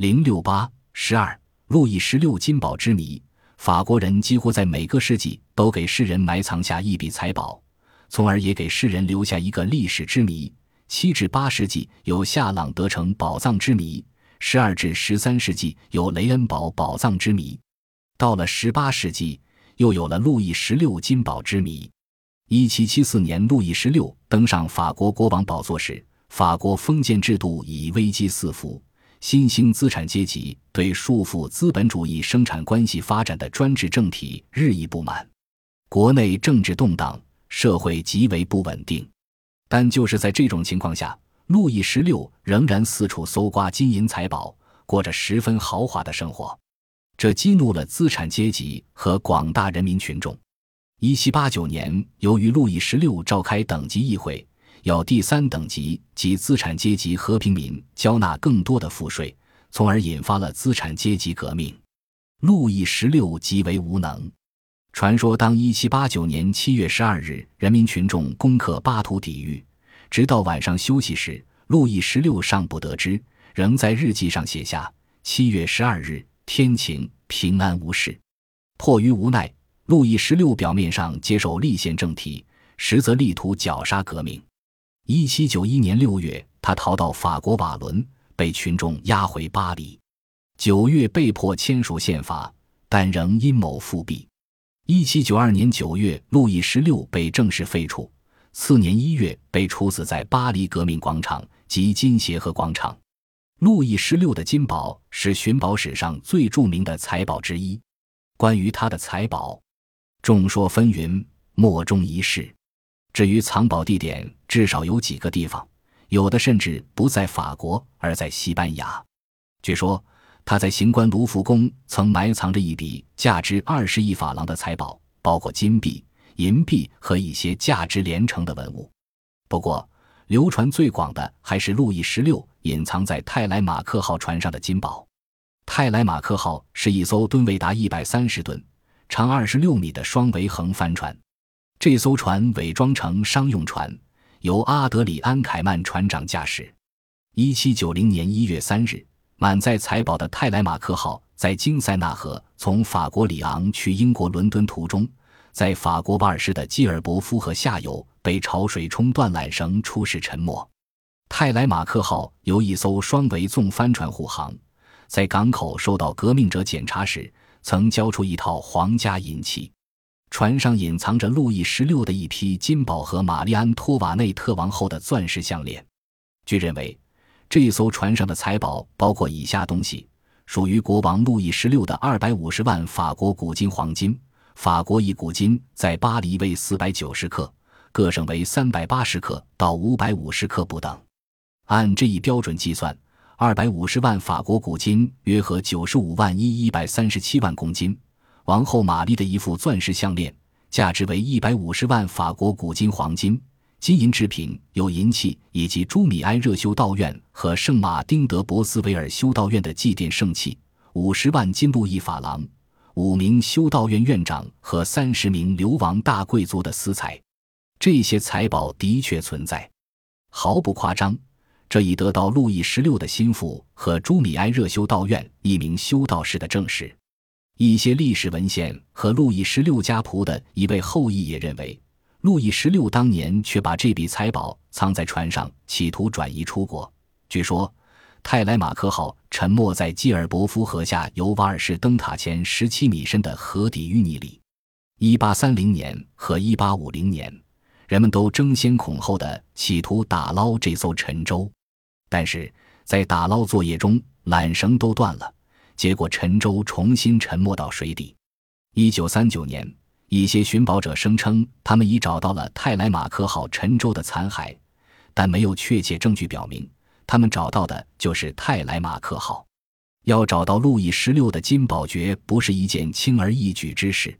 零六八十二，路易十六金宝之谜。法国人几乎在每个世纪都给世人埋藏下一笔财宝，从而也给世人留下一个历史之谜。七至八世纪有夏朗德城宝藏之谜，十二至十三世纪有雷恩堡宝藏之谜，到了十八世纪又有了路易十六金宝之谜。一七七四年，路易十六登上法国国王宝座时，法国封建制度已危机四伏。新兴资产阶级对束缚资本主义生产关系发展的专制政体日益不满，国内政治动荡，社会极为不稳定。但就是在这种情况下，路易十六仍然四处搜刮金银财宝，过着十分豪华的生活，这激怒了资产阶级和广大人民群众。一七八九年，由于路易十六召开等级议会。要第三等级及资产阶级和平民交纳更多的赋税，从而引发了资产阶级革命。路易十六极为无能。传说，当一七八九年七月十二日，人民群众攻克巴图底狱，直到晚上休息时，路易十六尚不得知，仍在日记上写下：“七月十二日，天晴，平安无事。”迫于无奈，路易十六表面上接受立宪政体，实则力图绞杀革命。一七九一年六月，他逃到法国瓦伦，被群众押回巴黎。九月被迫签署宪法，但仍阴谋复辟。一七九二年九月，路易十六被正式废黜。次年一月，被处死在巴黎革命广场及金协和广场。路易十六的金宝是寻宝史上最著名的财宝之一。关于他的财宝，众说纷纭，莫衷一是。至于藏宝地点，至少有几个地方，有的甚至不在法国，而在西班牙。据说他在行官卢浮宫曾埋藏着一笔价值二十亿法郎的财宝，包括金币、银币和一些价值连城的文物。不过，流传最广的还是路易十六隐藏在泰莱马克号船上的金宝。泰莱马克号是一艘吨位达一百三十吨、长二十六米的双桅横帆船。这艘船伪装成商用船，由阿德里安·凯曼船长驾驶。一七九零年一月三日，满载财宝的泰莱马克号在金塞纳河从法国里昂去英国伦敦途中，在法国瓦尔市的基尔伯夫河下游被潮水冲断缆绳，出事沉没。泰莱马克号由一艘双桅纵帆船护航，在港口受到革命者检查时，曾交出一套皇家银器。船上隐藏着路易十六的一批金宝和玛丽安托瓦内特王后的钻石项链。据认为，这艘船上的财宝包括以下东西：属于国王路易十六的二百五十万法国古金黄金，法国一古金在巴黎为四百九十克，各省为三百八十克到五百五十克不等。按这一标准计算，二百五十万法国古金约合九十五万一一百三十七万公斤。王后玛丽的一副钻石项链，价值为一百五十万法国古金黄金。金银制品有银器，以及朱米埃热修道院和圣马丁德博斯维尔修道院的祭奠圣器，五十万金路易法郎，五名修道院院长和三十名流亡大贵族的私财。这些财宝的确存在，毫不夸张。这已得到路易十六的心腹和朱米埃热修道院一名修道士的证实。一些历史文献和路易十六家仆的一位后裔也认为，路易十六当年却把这笔财宝藏在船上，企图转移出国。据说，泰莱马克号沉没在基尔伯夫河下游瓦尔士灯塔前十七米深的河底淤泥里。一八三零年和一八五零年，人们都争先恐后的企图打捞这艘沉舟，但是在打捞作业中，缆绳都断了。结果，沉舟重新沉没到水底。一九三九年，一些寻宝者声称他们已找到了泰莱马克号沉舟的残骸，但没有确切证据表明他们找到的就是泰莱马克号。要找到路易十六的金宝，爵不是一件轻而易举之事。